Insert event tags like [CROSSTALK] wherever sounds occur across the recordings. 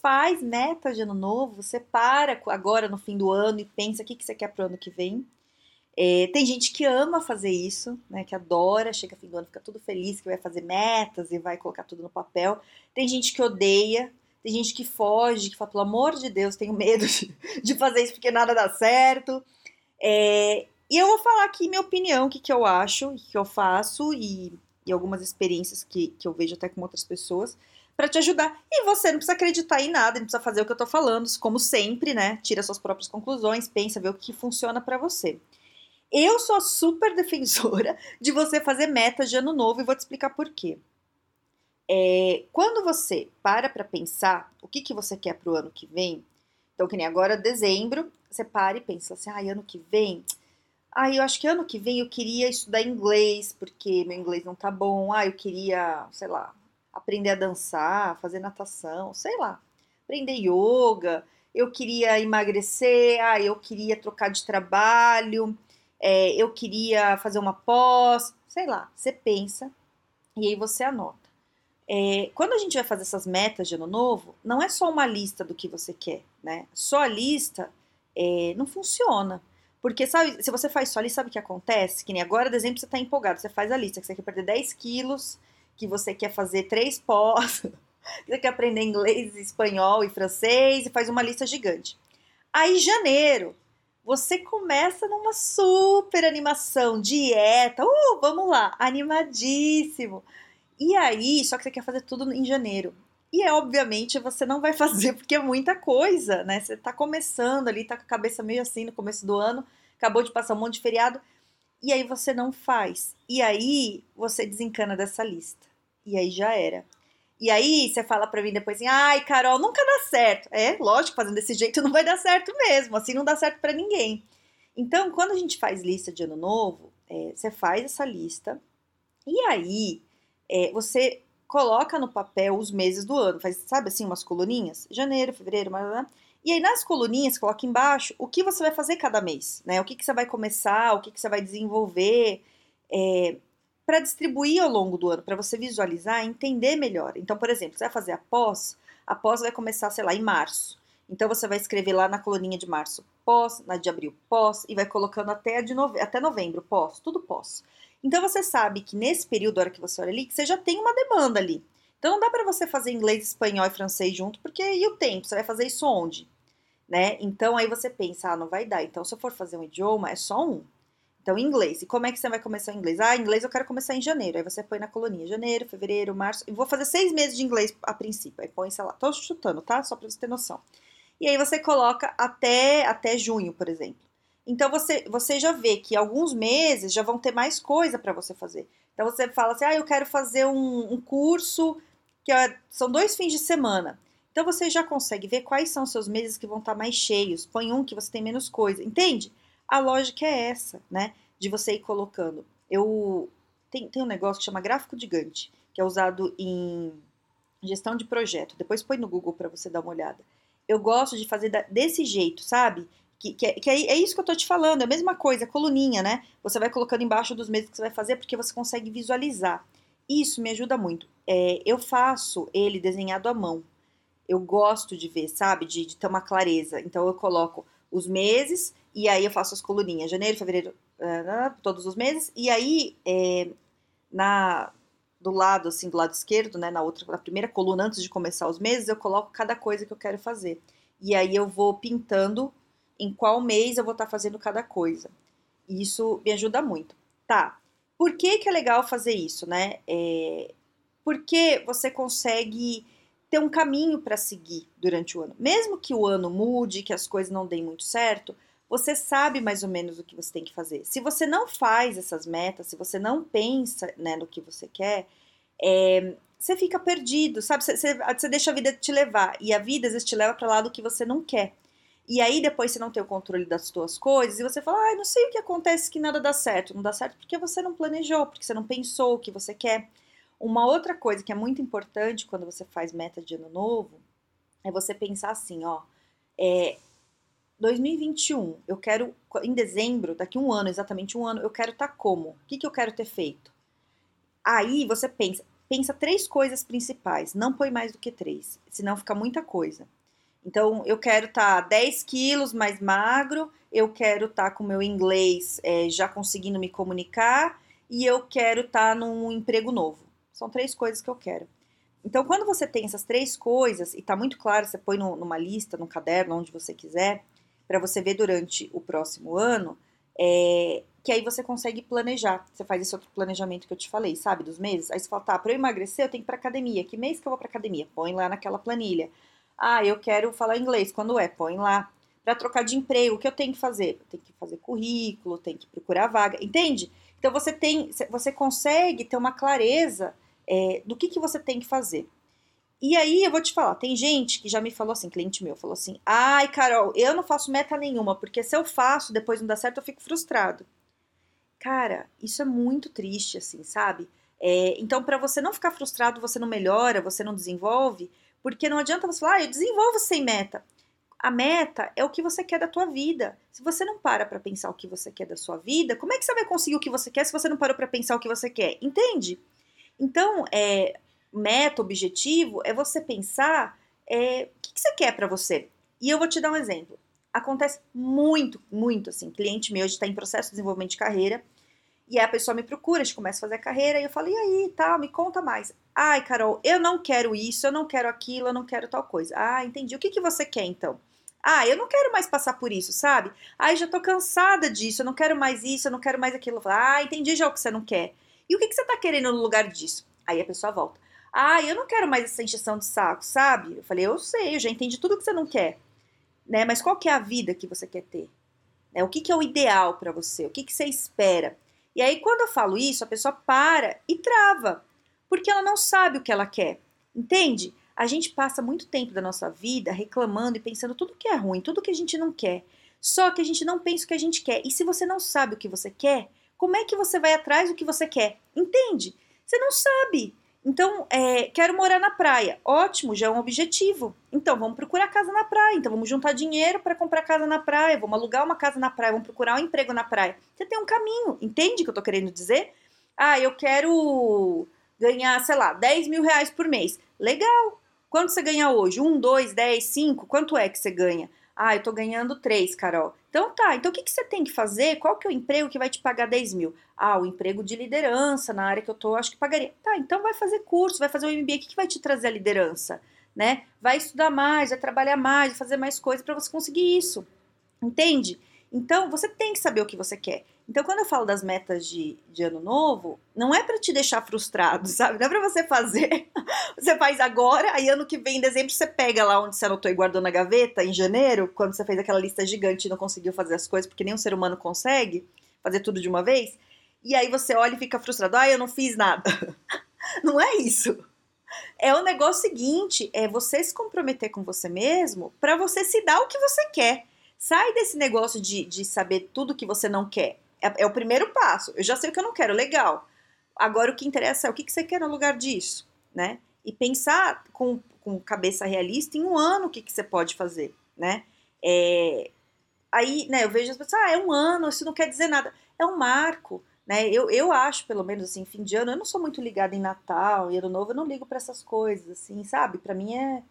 faz meta de ano novo, você para agora no fim do ano e pensa o que, que você quer para o ano que vem. É, tem gente que ama fazer isso, né? Que adora, chega fim do ano, fica tudo feliz, que vai fazer metas e vai colocar tudo no papel. Tem gente que odeia, tem gente que foge, que fala, pelo amor de Deus, tenho medo de, de fazer isso porque nada dá certo. É, e eu vou falar aqui minha opinião, o que, que eu acho, o que, que eu faço e, e algumas experiências que, que eu vejo até com outras pessoas para te ajudar. E você não precisa acreditar em nada, não precisa fazer o que eu tô falando, como sempre, né? Tira suas próprias conclusões, pensa, vê o que funciona para você. Eu sou super [LAUGHS] defensora de você fazer metas de ano novo e vou te explicar por quê. É, quando você para para pensar o que, que você quer para o ano que vem, então que nem agora dezembro, você para e pensa assim, ah, ano que vem, ah, eu acho que ano que vem eu queria estudar inglês, porque meu inglês não tá bom, ah, eu queria, sei lá, aprender a dançar, fazer natação, sei lá, aprender yoga, eu queria emagrecer, ah, eu queria trocar de trabalho, é, eu queria fazer uma pós, sei lá, você pensa e aí você anota. É, quando a gente vai fazer essas metas de ano novo, não é só uma lista do que você quer, né? Só a lista é, não funciona. Porque, sabe, se você faz só a lista, sabe o que acontece? Que nem agora, de exemplo, você está empolgado, você faz a lista, que você quer perder 10 quilos, que você quer fazer três pós, [LAUGHS] você quer aprender inglês, espanhol e francês e faz uma lista gigante. Aí, janeiro, você começa numa super animação, dieta, uh, vamos lá, animadíssimo. E aí, só que você quer fazer tudo em janeiro. E é obviamente você não vai [LAUGHS] fazer porque é muita coisa, né? Você tá começando ali, tá com a cabeça meio assim no começo do ano, acabou de passar um monte de feriado, e aí você não faz. E aí você desencana dessa lista e aí já era. E aí você fala para mim depois assim, ai, Carol, nunca dá certo. É, lógico, fazendo desse jeito não vai dar certo mesmo, assim não dá certo para ninguém. Então, quando a gente faz lista de ano novo, é, você faz essa lista e aí é, você coloca no papel os meses do ano, faz, sabe assim, umas coluninhas? Janeiro, fevereiro, março, e aí nas coluninhas, coloca embaixo o que você vai fazer cada mês, né? O que, que você vai começar, o que, que você vai desenvolver. É, para distribuir ao longo do ano, para você visualizar e entender melhor. Então, por exemplo, você vai fazer a pós, a pós vai começar, sei lá, em março. Então você vai escrever lá na coluninha de março pós, na de abril pós, e vai colocando até, de nove... até novembro pós, tudo pós. Então você sabe que nesse período, a hora que você olha ali, que você já tem uma demanda ali. Então não dá para você fazer inglês, espanhol e francês junto, porque e o tempo? Você vai fazer isso onde? Né? Então aí você pensa, ah, não vai dar. Então se eu for fazer um idioma, é só um. Então, inglês. E como é que você vai começar inglês? Ah, inglês eu quero começar em janeiro. Aí você põe na coluninha janeiro, fevereiro, março. E vou fazer seis meses de inglês a princípio. Aí põe, sei lá, tô chutando, tá? Só pra você ter noção. E aí você coloca até, até junho, por exemplo. Então você, você já vê que alguns meses já vão ter mais coisa para você fazer. Então você fala assim: ah, eu quero fazer um, um curso que é, são dois fins de semana. Então você já consegue ver quais são os seus meses que vão estar tá mais cheios. Põe um que você tem menos coisa. Entende? A lógica é essa, né? De você ir colocando. Eu tem, tem um negócio que chama gráfico gigante, que é usado em gestão de projeto. Depois põe no Google para você dar uma olhada. Eu gosto de fazer desse jeito, sabe? Que, que, é, que é, é, isso que eu tô te falando, é a mesma coisa, coluninha, né? Você vai colocando embaixo dos meses que você vai fazer, porque você consegue visualizar. Isso me ajuda muito. É, eu faço ele desenhado à mão. Eu gosto de ver, sabe? De, de ter uma clareza. Então eu coloco os meses e aí eu faço as coluninhas, janeiro, fevereiro, uh, todos os meses, e aí é, na do lado assim, do lado esquerdo, né, na outra, na primeira coluna antes de começar os meses, eu coloco cada coisa que eu quero fazer. E aí eu vou pintando em qual mês eu vou estar tá fazendo cada coisa. E isso me ajuda muito. Tá. Por que que é legal fazer isso, né? É, porque você consegue ter um caminho para seguir durante o ano. Mesmo que o ano mude, que as coisas não deem muito certo, você sabe mais ou menos o que você tem que fazer. Se você não faz essas metas, se você não pensa né, no que você quer, é, você fica perdido, sabe? Você, você, você, deixa a vida te levar. E a vida às vezes te leva para lá do que você não quer. E aí depois você não tem o controle das suas coisas e você fala, ah, não sei o que acontece que nada dá certo. Não dá certo porque você não planejou, porque você não pensou o que você quer. Uma outra coisa que é muito importante quando você faz meta de ano novo é você pensar assim, ó, é, 2021, eu quero, em dezembro, daqui um ano, exatamente um ano, eu quero estar tá como? O que, que eu quero ter feito? Aí você pensa, pensa três coisas principais, não põe mais do que três, senão fica muita coisa. Então, eu quero estar tá 10 quilos mais magro, eu quero estar tá com meu inglês é, já conseguindo me comunicar e eu quero estar tá num emprego novo. São três coisas que eu quero. Então, quando você tem essas três coisas, e está muito claro, você põe no, numa lista, num caderno, onde você quiser, para você ver durante o próximo ano, é, que aí você consegue planejar. Você faz esse outro planejamento que eu te falei, sabe, dos meses. Aí você fala, tá, para eu emagrecer, eu tenho que ir pra academia. Que mês que eu vou pra academia? Põe lá naquela planilha. Ah, eu quero falar inglês. Quando é? Põe lá. Para trocar de emprego, o que eu tenho que fazer? Tenho que fazer currículo, tenho que procurar vaga. Entende? Então você tem, você consegue ter uma clareza é, do que, que você tem que fazer. E aí eu vou te falar, tem gente que já me falou assim, cliente meu, falou assim: ai, Carol, eu não faço meta nenhuma, porque se eu faço, depois não dá certo, eu fico frustrado. Cara, isso é muito triste, assim, sabe? É, então, para você não ficar frustrado, você não melhora, você não desenvolve, porque não adianta você falar, ah, eu desenvolvo sem meta. A meta é o que você quer da tua vida. Se você não para para pensar o que você quer da sua vida, como é que você vai conseguir o que você quer se você não parou para pensar o que você quer? Entende? Então, é, meta, objetivo, é você pensar é, o que, que você quer para você. E eu vou te dar um exemplo. Acontece muito, muito assim. Cliente meu está em processo de desenvolvimento de carreira. E aí a pessoa me procura, a gente começa a fazer a carreira, e eu falo, e aí, tal, tá, me conta mais. Ai, Carol, eu não quero isso, eu não quero aquilo, eu não quero tal coisa. Ah, entendi. O que, que você quer então? Ah, eu não quero mais passar por isso, sabe? Ai, já tô cansada disso, eu não quero mais isso, eu não quero mais aquilo. Ah, entendi já o que você não quer. E o que, que você está querendo no lugar disso? Aí a pessoa volta. Ah, eu não quero mais essa encheção de saco, sabe? Eu falei, eu sei, eu já entendi tudo que você não quer. Né? Mas qual que é a vida que você quer ter? Né? O que, que é o ideal para você? O que, que você espera? E aí, quando eu falo isso, a pessoa para e trava, porque ela não sabe o que ela quer. Entende? A gente passa muito tempo da nossa vida reclamando e pensando tudo que é ruim, tudo que a gente não quer. Só que a gente não pensa o que a gente quer. E se você não sabe o que você quer, como é que você vai atrás do que você quer? Entende? Você não sabe. Então, é, quero morar na praia. Ótimo, já é um objetivo. Então, vamos procurar casa na praia. Então, vamos juntar dinheiro para comprar casa na praia. Vamos alugar uma casa na praia. Vamos procurar um emprego na praia. Você tem um caminho. Entende o que eu tô querendo dizer? Ah, eu quero ganhar, sei lá, 10 mil reais por mês. Legal. Quanto você ganha hoje? Um, dois, dez, cinco? Quanto é que você ganha? Ah, eu tô ganhando três, Carol. Então tá, então o que, que você tem que fazer? Qual que é o emprego que vai te pagar 10 mil? Ah, o emprego de liderança na área que eu tô, acho que pagaria. Tá, então vai fazer curso, vai fazer o MBA, o que, que vai te trazer a liderança? Né? Vai estudar mais, vai trabalhar mais, vai fazer mais coisas para você conseguir isso. Entende? Então, você tem que saber o que você quer. Então, quando eu falo das metas de, de ano novo, não é para te deixar frustrado, [LAUGHS] sabe? Não é para você fazer. [LAUGHS] você faz agora, aí ano que vem, em dezembro, você pega lá onde você anotou e guardou na gaveta, em janeiro, quando você fez aquela lista gigante e não conseguiu fazer as coisas, porque nem um ser humano consegue fazer tudo de uma vez. E aí você olha e fica frustrado. Ah, eu não fiz nada. [LAUGHS] não é isso. É o negócio seguinte, é você se comprometer com você mesmo para você se dar o que você quer. Sai desse negócio de, de saber tudo que você não quer. É, é, o primeiro passo. Eu já sei o que eu não quero, legal. Agora o que interessa é o que, que você quer no lugar disso, né? E pensar com, com cabeça realista em um ano o que, que você pode fazer, né? É, aí, né, eu vejo as pessoas, ah, é um ano, isso não quer dizer nada. É um marco, né? Eu, eu acho, pelo menos, assim, fim de ano, eu não sou muito ligada em Natal e Ano Novo, eu não ligo para essas coisas, assim, sabe? Para mim é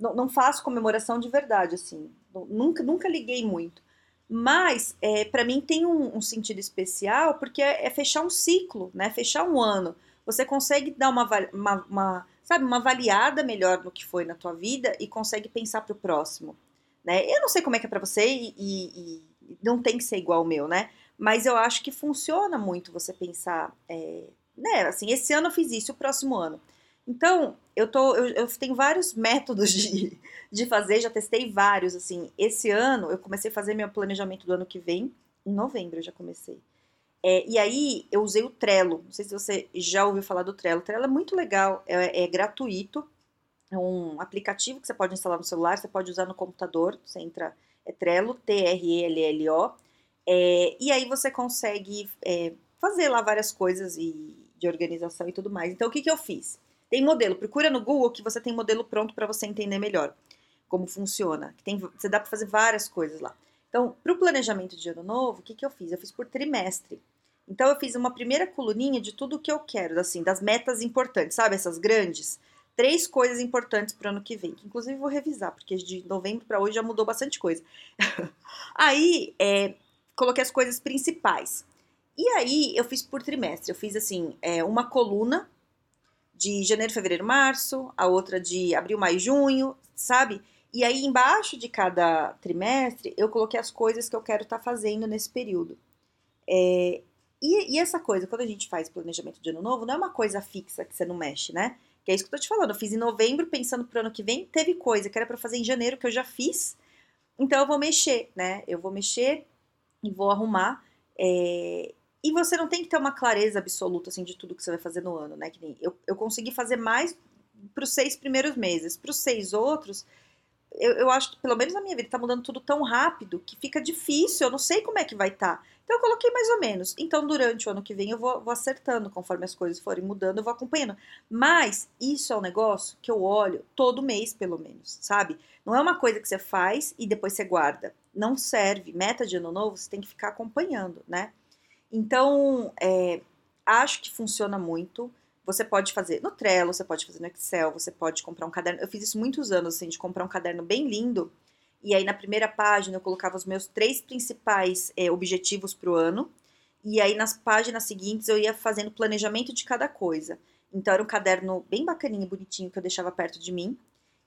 não, não faço comemoração de verdade, assim. Nunca, nunca liguei muito. Mas, é, para mim, tem um, um, sentido especial porque é, é, fechar um ciclo, né? Fechar um ano. Você consegue dar uma, uma, uma, sabe, uma avaliada melhor no que foi na tua vida e consegue pensar para o próximo, né? Eu não sei como é que é para você e, e, e, não tem que ser igual o meu, né? Mas eu acho que funciona muito você pensar, é, né? Assim, esse ano eu fiz isso, o próximo ano. Então, eu, tô, eu, eu, tenho vários métodos de, de fazer, já testei vários, assim. Esse ano, eu comecei a fazer meu planejamento do ano que vem, em novembro eu já comecei. É, e aí eu usei o Trello. Não sei se você já ouviu falar do Trello. O Trello é muito legal, é, é gratuito. É um aplicativo que você pode instalar no celular, você pode usar no computador. Você entra, é Trello, T-R-E-L-L-O. É, e aí você consegue é, fazer lá várias coisas e, de organização e tudo mais. Então, o que, que eu fiz? Tem modelo, procura no Google que você tem modelo pronto para você entender melhor como funciona. Tem, você dá para fazer várias coisas lá. Então, para o planejamento de ano novo, o que, que eu fiz? Eu fiz por trimestre. Então, eu fiz uma primeira coluninha de tudo que eu quero, assim, das metas importantes, sabe? Essas grandes. Três coisas importantes para o ano que vem, que inclusive vou revisar, porque de novembro para hoje já mudou bastante coisa. [LAUGHS] aí, é, coloquei as coisas principais. E aí, eu fiz por trimestre. Eu fiz, assim, é, uma coluna de janeiro, fevereiro, março, a outra de abril, maio, junho, sabe? E aí, embaixo de cada trimestre, eu coloquei as coisas que eu quero estar tá fazendo nesse período. É, e, e, essa coisa, quando a gente faz planejamento de ano novo, não é uma coisa fixa que você não mexe, né? Que é isso que eu tô te falando. Eu fiz em novembro, pensando pro ano que vem, teve coisa que era para fazer em janeiro, que eu já fiz. Então eu vou mexer, né? Eu vou mexer e vou arrumar. É, e você não tem que ter uma clareza absoluta, assim, de tudo que você vai fazer no ano, né? Que nem eu, eu consegui fazer mais para os seis primeiros meses. Para os seis outros, eu, eu acho que, pelo menos na minha vida, tá mudando tudo tão rápido que fica difícil, eu não sei como é que vai estar. Tá. Então eu coloquei mais ou menos. Então, durante o ano que vem, eu vou, vou, acertando, conforme as coisas forem mudando, eu vou acompanhando. Mas isso é um negócio que eu olho todo mês, pelo menos, sabe? Não é uma coisa que você faz e depois você guarda. Não serve. Meta de ano novo, você tem que ficar acompanhando, né? Então, é, acho que funciona muito. Você pode fazer no Trello, você pode fazer no Excel, você pode comprar um caderno. Eu fiz isso muitos anos, assim, de comprar um caderno bem lindo. E aí, na primeira página, eu colocava os meus três principais é, objetivos para o ano. E aí, nas páginas seguintes, eu ia fazendo planejamento de cada coisa. Então, era um caderno bem bacaninho, bonitinho, que eu deixava perto de mim.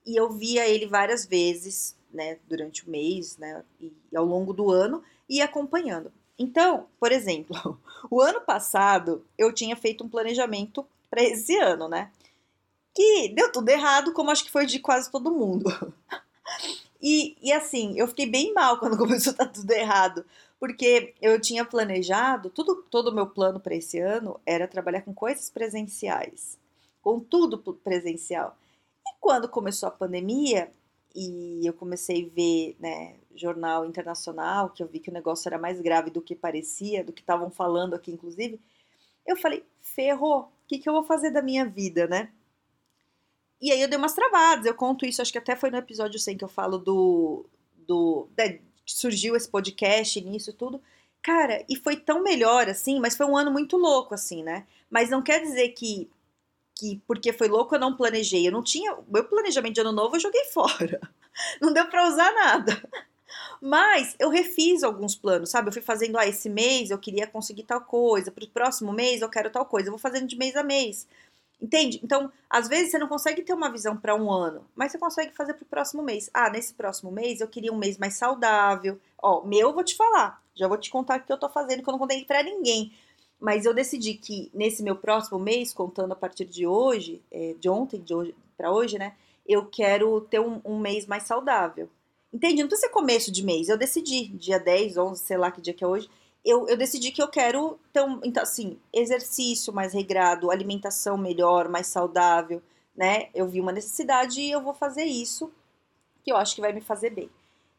E eu via ele várias vezes, né, durante o mês, né, e ao longo do ano, e acompanhando. Então, por exemplo, [LAUGHS] o ano passado eu tinha feito um planejamento para esse ano, né? Que deu tudo errado, como acho que foi de quase todo mundo. [LAUGHS] E, e assim, eu fiquei bem mal quando [LAUGHS] começou a dar tudo errado, porque eu tinha planejado, tudo, todo o meu plano para esse ano era trabalhar com coisas presenciais, com tudo presencial. E quando começou a pandemia, e eu comecei a ver, né, jornal internacional, que eu vi que o negócio era mais grave do que parecia, do que estavam falando aqui, inclusive, eu falei, ferrou, o que, que eu vou fazer da minha vida, né? E aí eu dei umas travadas, eu conto isso, acho que até foi no episódio 100 que eu falo do. do né, surgiu esse podcast nisso tudo. Cara, e foi tão melhor assim, mas foi um ano muito louco, assim, né? Mas não quer dizer que, que porque foi louco eu não planejei. Eu não tinha. Meu planejamento de ano novo eu joguei [LAUGHS] fora. Não deu pra usar nada. Mas eu refiz alguns planos, sabe? Eu fui fazendo, ah, esse mês eu queria conseguir tal coisa, pro próximo mês eu quero tal coisa. Eu vou fazendo de mês a mês. Entende? Então, às vezes você não consegue ter uma visão para um ano, mas você consegue fazer para o próximo mês. Ah, nesse próximo mês eu queria um mês mais saudável. Ó, meu eu vou te falar. Já vou te contar o que eu tô fazendo, que eu não contei para ninguém. Mas eu decidi que nesse meu próximo mês, contando a partir de hoje, é, de ontem, de hoje para hoje, né? Eu quero ter um, um mês mais saudável. Entende? Não precisa ser começo de mês. Eu decidi, dia 10, 11, sei lá que dia que é hoje, eu, eu decidi que eu quero um, então, assim, exercício mais regrado, alimentação melhor, mais saudável, né? Eu vi uma necessidade e eu vou fazer isso, que eu acho que vai me fazer bem.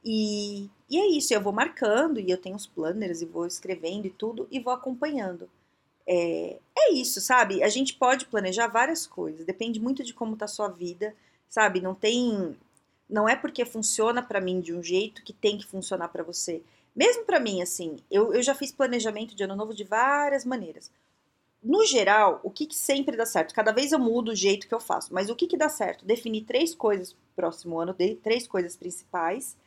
E, e é isso, eu vou marcando e eu tenho os planners e vou escrevendo e tudo e vou acompanhando. É, é isso, sabe? A gente pode planejar várias coisas, depende muito de como tá a sua vida, sabe? Não tem. Não é porque funciona para mim de um jeito que tem que funcionar para você. Mesmo para mim, assim, eu, eu já fiz planejamento de ano novo de várias maneiras. No geral, o que, que sempre dá certo? Cada vez eu mudo o jeito que eu faço, mas o que, que dá certo? Definir três coisas pro próximo ano, três coisas principais,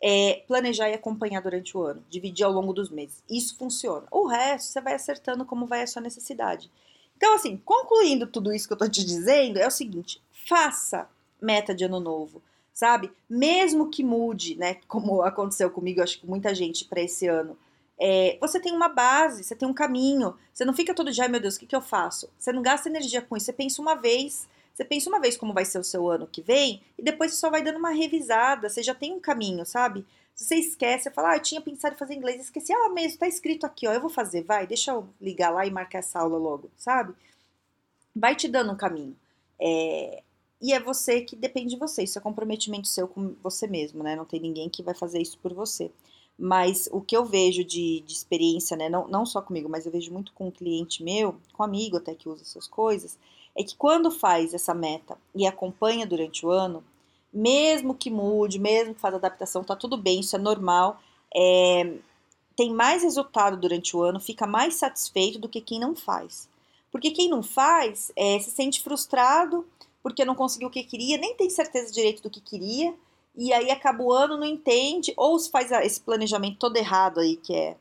é, planejar e acompanhar durante o ano, dividir ao longo dos meses. Isso funciona. O resto, você vai acertando como vai a sua necessidade. Então, assim, concluindo tudo isso que eu tô te dizendo, é o seguinte: faça meta de ano novo sabe? Mesmo que mude, né? [LAUGHS] Como aconteceu comigo, acho que muita gente para esse ano. É, você tem uma base, você tem um caminho. Você não fica todo dia, ai meu Deus, o que, que eu faço? Você não gasta energia com isso. Você pensa uma vez. Você pensa uma vez como vai ser o seu ano que vem e depois você só vai dando uma revisada. Você já tem um caminho, sabe? Se você esquece, você fala, ah, eu tinha pensado em fazer inglês, esqueci, ah, mesmo, tá escrito aqui, ó, eu vou fazer, vai, deixa eu ligar lá e marcar essa aula logo, sabe? Vai te dando um caminho. É, e é você que depende de você, isso é comprometimento seu com você mesmo, né? Não tem ninguém que vai fazer isso por você. Mas o que eu vejo de, de experiência, né, não, não só comigo, mas eu vejo muito com um cliente meu, com um amigo até que usa essas coisas, é que quando faz essa meta e acompanha durante o ano, mesmo que mude, mesmo que faça adaptação, tá tudo bem, isso é normal. É, tem mais resultado durante o ano, fica mais satisfeito do que quem não faz. Porque quem não faz é, se sente frustrado porque não conseguiu o que queria, nem tem certeza direito do que queria, e aí acaba o ano, não entende, ou se faz esse planejamento todo errado aí, que é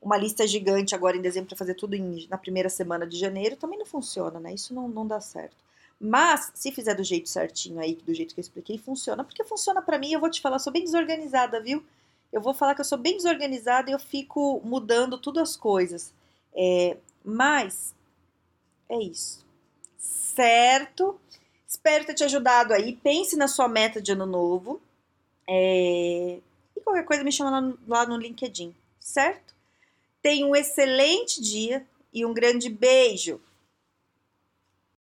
uma lista gigante agora em dezembro para fazer tudo em, na primeira semana de janeiro, também não funciona, né? Isso não, não dá certo. Mas, se fizer do jeito certinho aí, do jeito que eu expliquei, funciona. Porque funciona para mim, eu vou te falar, eu sou bem desorganizada, viu? Eu vou falar que eu sou bem desorganizada e eu fico mudando tudo as coisas. É, mas, é isso. Certo? Espero ter te ajudado aí. Pense na sua meta de ano novo. É, e qualquer coisa me chama lá no, lá no LinkedIn, certo? Tenha um excelente dia e um grande beijo!